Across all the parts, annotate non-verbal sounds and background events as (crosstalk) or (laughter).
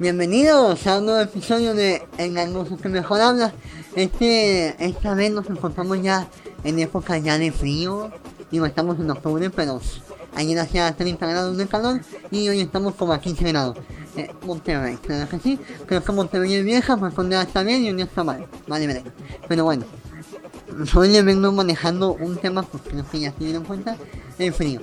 Bienvenidos a un nuevo episodio de El Gangoso que mejor habla. Este, esta vez nos encontramos ya en época ya de frío. Digo, estamos en octubre, pero ayer hacía 30 grados de calor y hoy estamos como a 15 grados. Eh, Monterrey, claro que sí. Creo que Monterrey es vieja, pues un día está bien y un día está mal. Vale, vale. Pero bueno, hoy le vengo manejando un tema, pues creo que ya se dieron cuenta, el frío.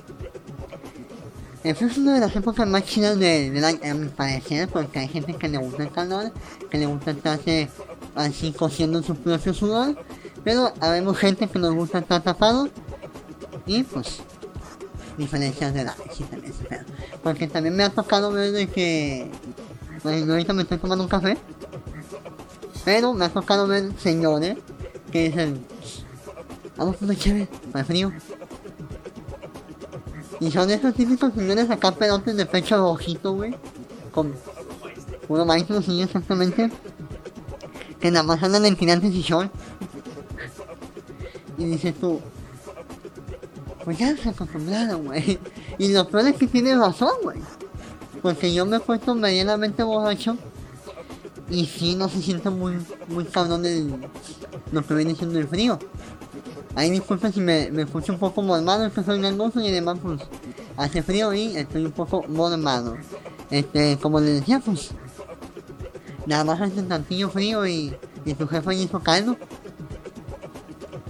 El frío es una de las épocas más chidas de- del año, a mi parecer, porque hay gente que le gusta el calor, que le gusta estarse así cociendo su propio sudor, pero habemos gente que nos gusta estar tapado y pues diferencias de edad, sí también. Porque también me ha tocado ver de que, bueno, ahorita me estoy tomando un café, pero me ha tocado ver señores que dicen, vamos a una chévere, para frío. Y son esos típicos señores acá pelotes de pecho rojito, güey. Con puro maestro, sí, exactamente. Que nada más andan en tirantes y short. Y dices tú, pues ya se acostumbraron, güey. Y lo peor es que tiene razón, güey. Porque yo me he puesto medianamente borracho. Y sí, no se siente muy, muy cabrón el, lo que viene siendo el frío. Ahí disculpen si me, me escucho un poco mormado, es que soy gangoso y además pues hace frío y estoy un poco mormado. Este, como les decía, pues nada más hace tantillo frío y, y tu jefa hizo caldo.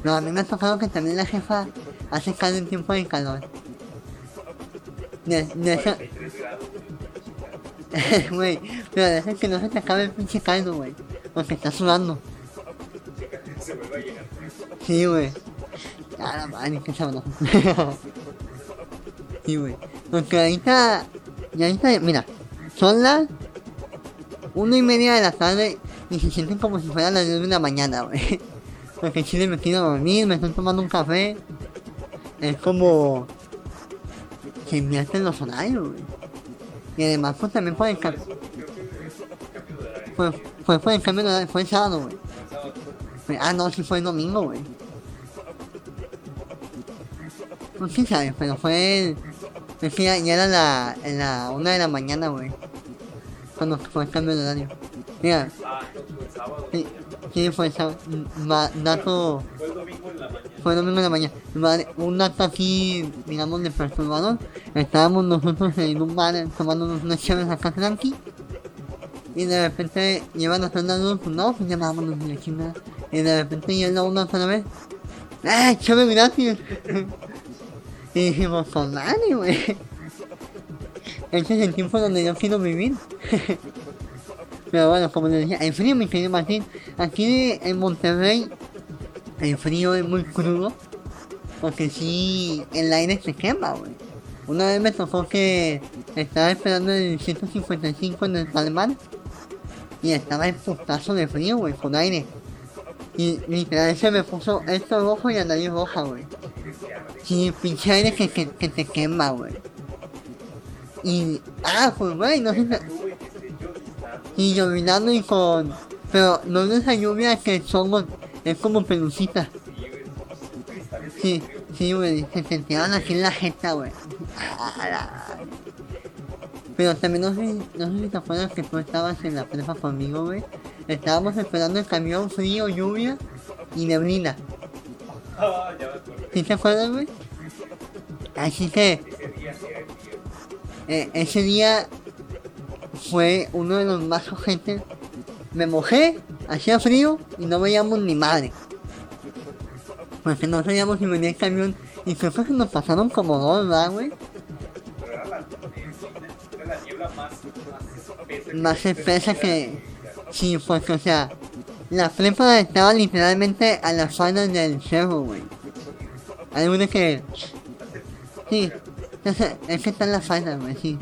No, a mí me ha tocado que también la jefa hace caldo en tiempo de calor. De, de (laughs) Güey, pero deja que no se te acabe el pinche caldo, güey. Porque estás sudando. Sí, güey. Ah, la madre, qué sabroso. sí, güey. Porque ahorita, ya (laughs) (laughs) ahorita, mira, son las una y media de la tarde y se sienten como si fueran las 10 de la mañana, güey. (laughs) Porque en Chile me quiero dormir, me estoy tomando un café. Es como... Se invierten los horarios, güey. Y además, pues también por el cambio... Fue, fue por el cambio de horario, fue el sábado, güey. Fue- Ah, no, sí fue el domingo, güey. Pues quién sabe, pero fue que ya, era la, la una de la mañana, güey. Cuando fue el cambio de horario. Mira. Sí, fue el sábado. Ma- dato... Fue el domingo en la mañana. Un dato aquí, digamos, de perturbador. Estábamos nosotros en un bar tomándonos unas chaves acá tranqui. Y de repente llevan a la luz, no, pues ya vámonos la chingada. Y de repente llega una otra vez. ¡Ah, chave gratis! Y dijimos, con nadie, güey. Este es el tiempo donde yo quiero vivir. (laughs) Pero bueno, como les decía, el frío, mi querido Martín. Aquí en Monterrey, el frío es muy crudo. Porque sí, el aire se quema, güey. Una vez me tocó que estaba esperando el 155 en el Palmar. Y estaba en putazo de frío, güey, con aire. Y literal se me puso esto rojo y la nariz roja, güey. Sí, pinche aire que, que, que te quema, güey. Y, ah, pues, güey, no sé. Y llovinando y con. Pero no es esa lluvia que somos. Es como pelucita. Sí, sí, güey, se sentían aquí en la jeta, güey. Ah, Pero también no sé, no sé si te acuerdas que tú estabas en la prepa conmigo, güey. Estábamos esperando el camión frío, lluvia y neblina. ¿Sí te acuerdas, güey? Así que eh, ese día fue uno de los más urgentes. Me mojé, hacía frío y no veíamos ni madre. Porque no sabíamos si venía el camión y creo que nos pasaron como dos, ¿verdad, güey? Más espesa que... Sí, porque o sea, la prepa estaba literalmente a las faldas del cerro, güey. Una que... Sí, (laughs) es que está en las faldas, güey, sí.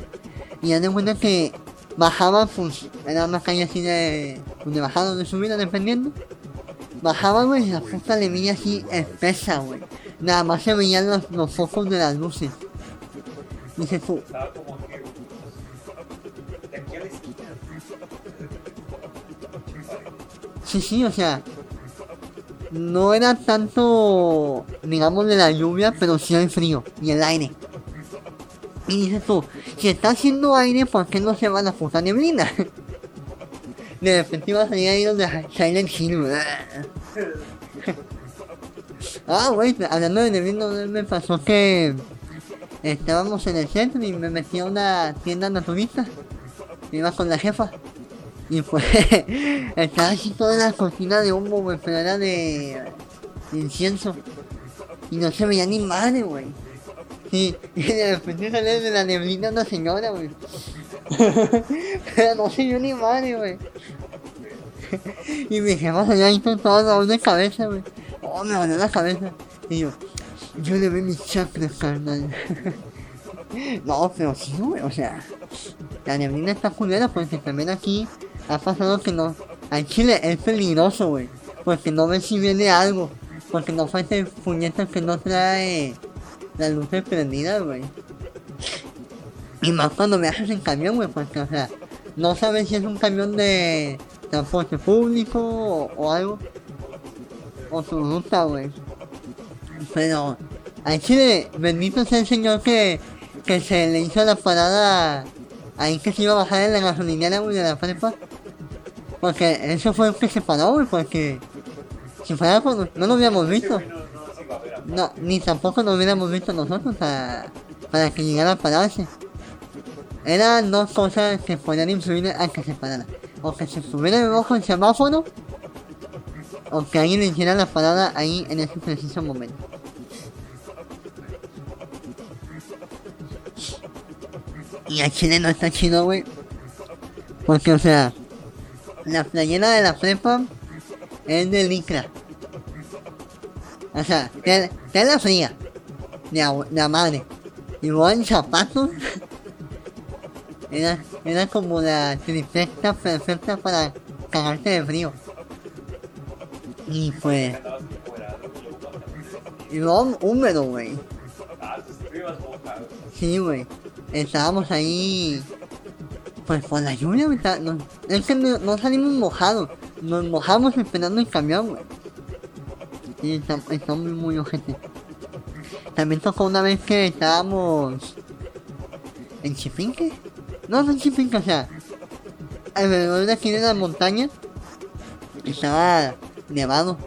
Y de cuenta que bajaba, pues, era una calle así de... donde bajaba, donde subía, dependiendo. Bajaba, güey, y la puta le veía así espesa, güey. Nada más se veían los, los focos de las luces. Dice tú, Sí, sí, o sea, no era tanto, digamos, de la lluvia, pero sí el frío y el aire. Y dices tú, si está haciendo aire, ¿por qué no se va la puta neblina? (laughs) de repente iba a salir ahí donde Silent Hill. (laughs) Ah, güey, hablando de Neville, me pasó que estábamos en el centro y me metí a una tienda naturista. Iba con la jefa. Y pues (laughs) estaba así toda la cocina de humo, güey, pero era de, incienso. Y no se veía ni madre, güey. Y, (laughs) y de repente sale de la neblina una señora, güey. (laughs) pero no se vio ni madre, güey. y mi jefa se ahí con todo dolor de cabeza, güey. Oh, me dolió la cabeza. Y yo, yo le veo mis chakras, carnal. no, pero sí, güey, o sea, la neblina está culera porque también aquí ha pasado que no. En Chile es peligroso, güey. Porque no ves si viene algo. Porque no falta el puñeta que no trae las luces prendidas, güey. Y más cuando haces en camión, güey, porque, o sea, no sabes si es un camión de transporte público o, algo. O su ruta, güey. Pero, en Chile, bendito sea el señor que, que se le hizo la parada ahí que se iba a bajar en la gasolinera, güey, de la prepa. Porque eso fue el que se paró, porque si fuera por, no lo hubiéramos visto. No, ni tampoco lo hubiéramos visto nosotros a, para que llegara a pararse. Eran dos cosas que podían influir a que se parara. O que se subiera el ojo el semáforo, o que alguien le hiciera la parada ahí en ese preciso momento. Y a Chile no está chido, güey. Porque, o sea, la playera de la prepa es de licra. O sea, te, te la fría. De, la- madre. Igual zapatos. (laughs) Era, era como la trifecta perfecta para cagarte de frío. Y pues, y luego húmedo, güey. Sí, güey. Estábamos ahí. Pues por la lluvia, güey. está- No, es que no, salimos mojados. Nos mojamos esperando el camión, güey. Y está, está muy, muy ojete. También tocó una vez que estábamos. ¿En Chipinque? No, no en Chipinque, o sea. Alrededor de aquí de la montaña. Estaba nevado.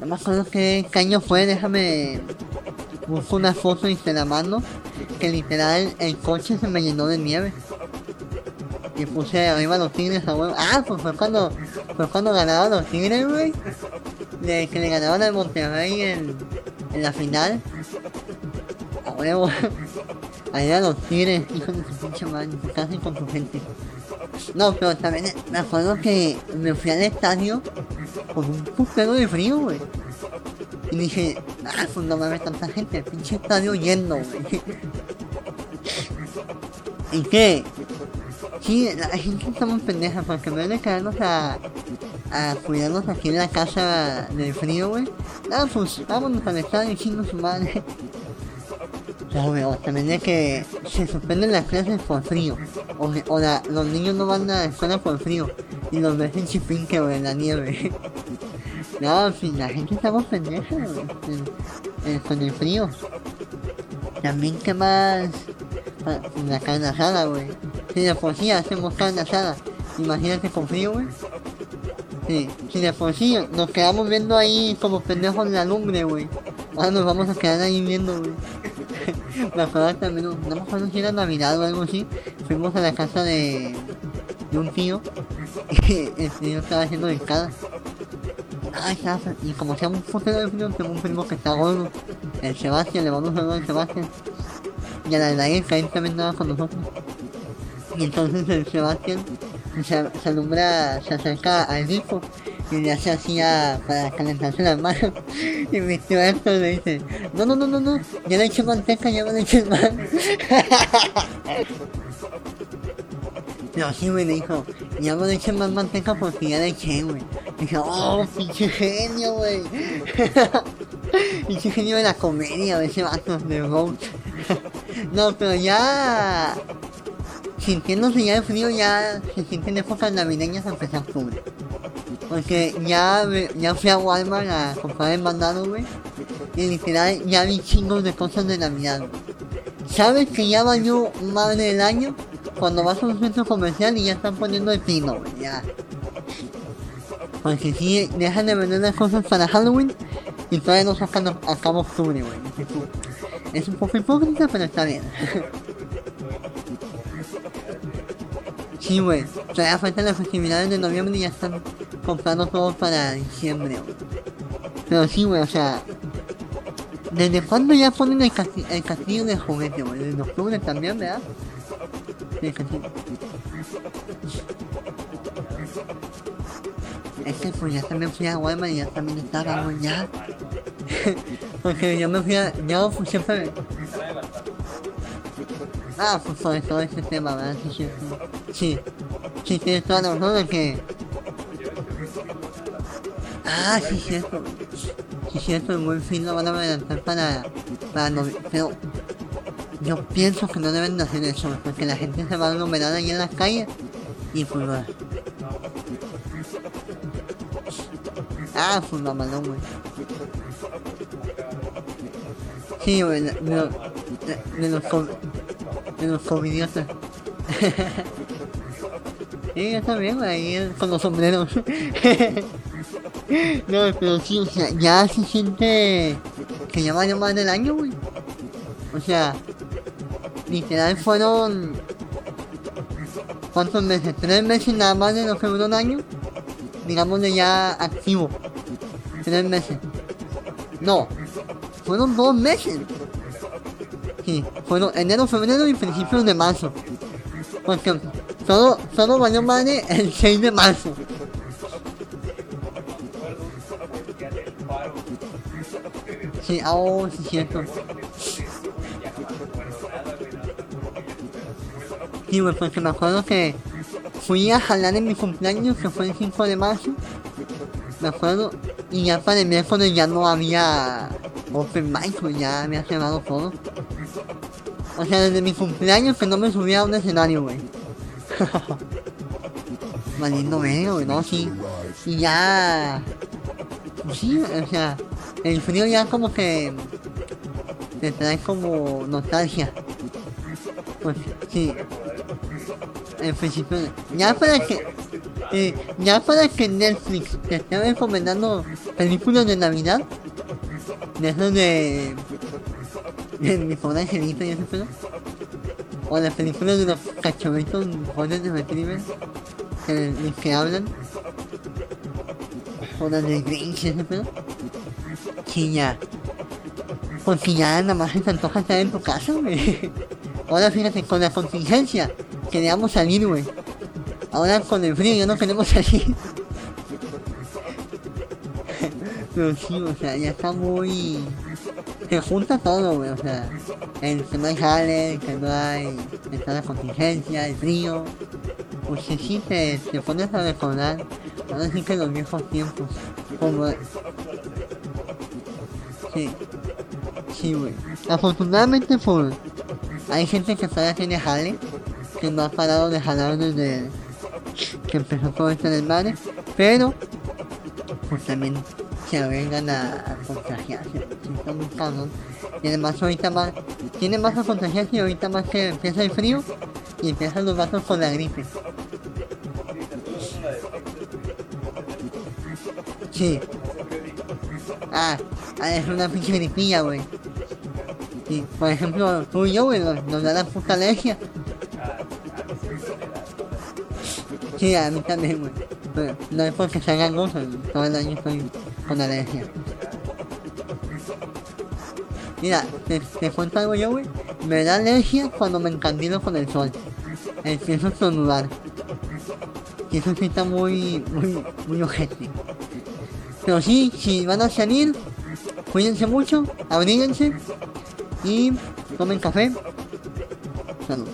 No me acuerdo qué qué año fue, déjame. Busco una foto y te la mando. Que literal el coche se me llenó de nieve. Y puse arriba los tigres a huevo. Ah, pues fue cuando, fue cuando ganaron los tigres, güey. De que le ganaron al Monterrey en, en la final. A huevo. Ahí eran los tigres, hijos de su pinche madre, casen con su gente. No, pero también me acuerdo que me fui al estadio con un putero de frío, güey. Y dije, ah, pues no mames tanta gente, el pinche estadio lleno, güey. (laughs) ¿Y qué? Sí, la gente está muy pendeja porque en vez de quedarnos a, cuidarnos aquí en la casa del frío, güey. Ah, pues vámonos al estadio y chingo su madre. O también de que se suspenden las clases por frío. O, que- o la- los niños no van a la escuela por frío. Y los ves en chipinque, güey, en la nieve. (laughs) No, fin, la gente está muy pendeja, Con el frío. También, ¿qué más? Ah, La carne asada, güey. Si de por sí hacemos carne asada, imagínate con frío, güey. Sí, si de por sí nos quedamos viendo ahí como pendejos en la lumbre, güey. Ahora nos vamos a quedar ahí viendo, güey. me acuerdo también, no me acuerdo si era Navidad o algo así. Fuimos a la casa de, de un tío. (laughs) El tío estaba haciendo encadas. Ah, estaba, y como sea un putero de frío, tengo un primo que está gordo. El Sebastián, le vamos a hablar al Sebastián. Y a la verdad que él también andaba con nosotros. Y entonces el Sebastián se, se alumbra, se acerca al grifo y le hace así para calentarse las manos. (laughs) Y mi tío Héctor le dice, no, no, no, no, no, ya le eché manteca, ya me le eché más. No, sí, güey, le dijo, ya me le eché más manteca porque ya le eché, güey. Dije, oh, pinche genio, güey. (laughs) pinche genio de la comedia, ese vato de Roach. (laughs) no, pero ya sintiéndose ya el frío, ya se sienten épocas navideñas a empezar octubre. Porque ya, ya fui a Walmart a comprar el mandado, güey. Y literal ya vi chingos de cosas de Navidad. ¿Sabes que ya valió madre del año? cuando vas a un centro comercial y ya están poniendo el pino, güey, ya. Porque si dejan de vender las cosas para Halloween y todavía no sacan a, cabo octubre, güey. Es un poco hipócrita, pero está bien. Sí, güey. Todavía faltan las festividades de noviembre y ya están comprando todo para diciembre. Pero sí, güey, o sea... ¿Desde cuándo ya ponen el, casti- el castillo de juguete, güey? Desde octubre también, ¿verdad? El castillo. Es que pues ya también fui a Walmart y ya también estaba, güey, ya. (laughs) Porque yo me fui a... Yo pues siempre... Ah, pues sobre todo ese tema, ¿verdad? Sí, sí, sí. Sí, toda la razón que... Ah, sí, cierto. Sí, cierto, el buen fin lo van a adelantar para... para novi- Pero... Yo pienso que no deben de hacer eso, porque la gente se va a aglomerar ahí en las calles y pues va. Ah, pues mamalón, güey. Sí, güey, de, de, de- de los covidiotas. (laughs) sí, yo también, ahí eh, con los sombreros. (laughs) no, pero sí, o sea, ya se siente que ya más del año, güey. O sea, literal fueron... ¿Cuántos meses? ¿Tres meses nada más de lo que duró un año? Digámosle ya activo. Tres meses. No, fueron dos meses. Sí, fueron enero, febrero y principios de marzo. Porque solo, solo valió madre el (laughs) 6 de marzo. Sí, oh, sí, cierto. Sí, güey, porque me acuerdo que fui a jalar en mi cumpleaños, que fue el 5 de marzo. Me acuerdo, y ya para el miércoles ya no había open mic, güey, ya había cerrado todo. O sea, desde mi cumpleaños que no me subía a un escenario, güey. (laughs) Valiendo verga, güey, no, sí. Y ya... Pues sí, o sea, el frío ya como que... Te trae como nostalgia. Pues sí. En principio, ya para que... eh, ya para que Netflix te esté recomendando películas de Navidad, de esos de... (laughs) de mi pobre angelito y ese pedo, o las películas de los cachorritos jóvenes de retriever, que, que hablan, o las de Grinch y ese pedo, sí ya, porque ya nada más se antoja estar en tu casa, güey. Ahora fíjate, con la contingencia, queríamos salir, güey. Ahora con el frío ya no queremos salir. (laughs) Pero sí, o sea, ya está muy... Se junta todo, güey, o sea, el que no hay jale, que no hay... Está la contingencia, el frío. Pues que sí, te, te pones a recordar, ahora sí que los viejos tiempos, como... Sí, sí, güey. Afortunadamente, por... Hay gente que todavía tiene jale, que no ha parado de jalar desde que empezó todo esto del madre, pero pues también se arriesgan a, contagiarse, está muy cabrón. Y además ahorita más, tiene más a contagiarse y ahorita más que empieza el frío y empiezan los vatos con la gripe. Sí. Ah, ah, es una pinche gripilla, güey. Sí, por ejemplo, tú y yo, güey, nos, nos da la puta alergia. Sí, a mí también, güey. No es porque se hagan cosas, todo el año estoy con alergia. Mira, te, te cuento algo yo. Me da alergia cuando me encandilo con el sol. Empiezo a estornudar. Y eso sí está muy, muy, muy ojete. Pero sí, si van a salir, cuídense mucho, abríguense y tomen café. Salud.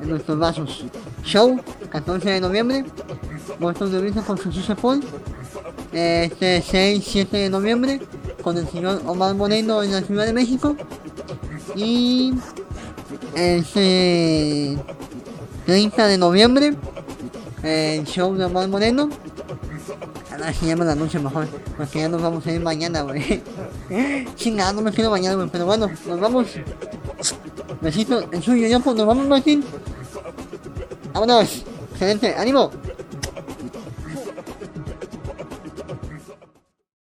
En nuestros vasos. Show, 14 de noviembre. Muertos de risa con Jesús Paul. Este 6-7 de noviembre con el señor Omar Moreno en la Ciudad de México. Y este 30 de noviembre el show de Omar Moreno. Ahora se llama la noche mejor, porque ya nos vamos a ir mañana, güey. (laughs) Chingada, no me quiero mañana, güey, pero bueno, nos vamos. Besito, el suyo ya, pues nos vamos, Martín. ¡Vámonos! ¡Excelente! ¡Ánimo!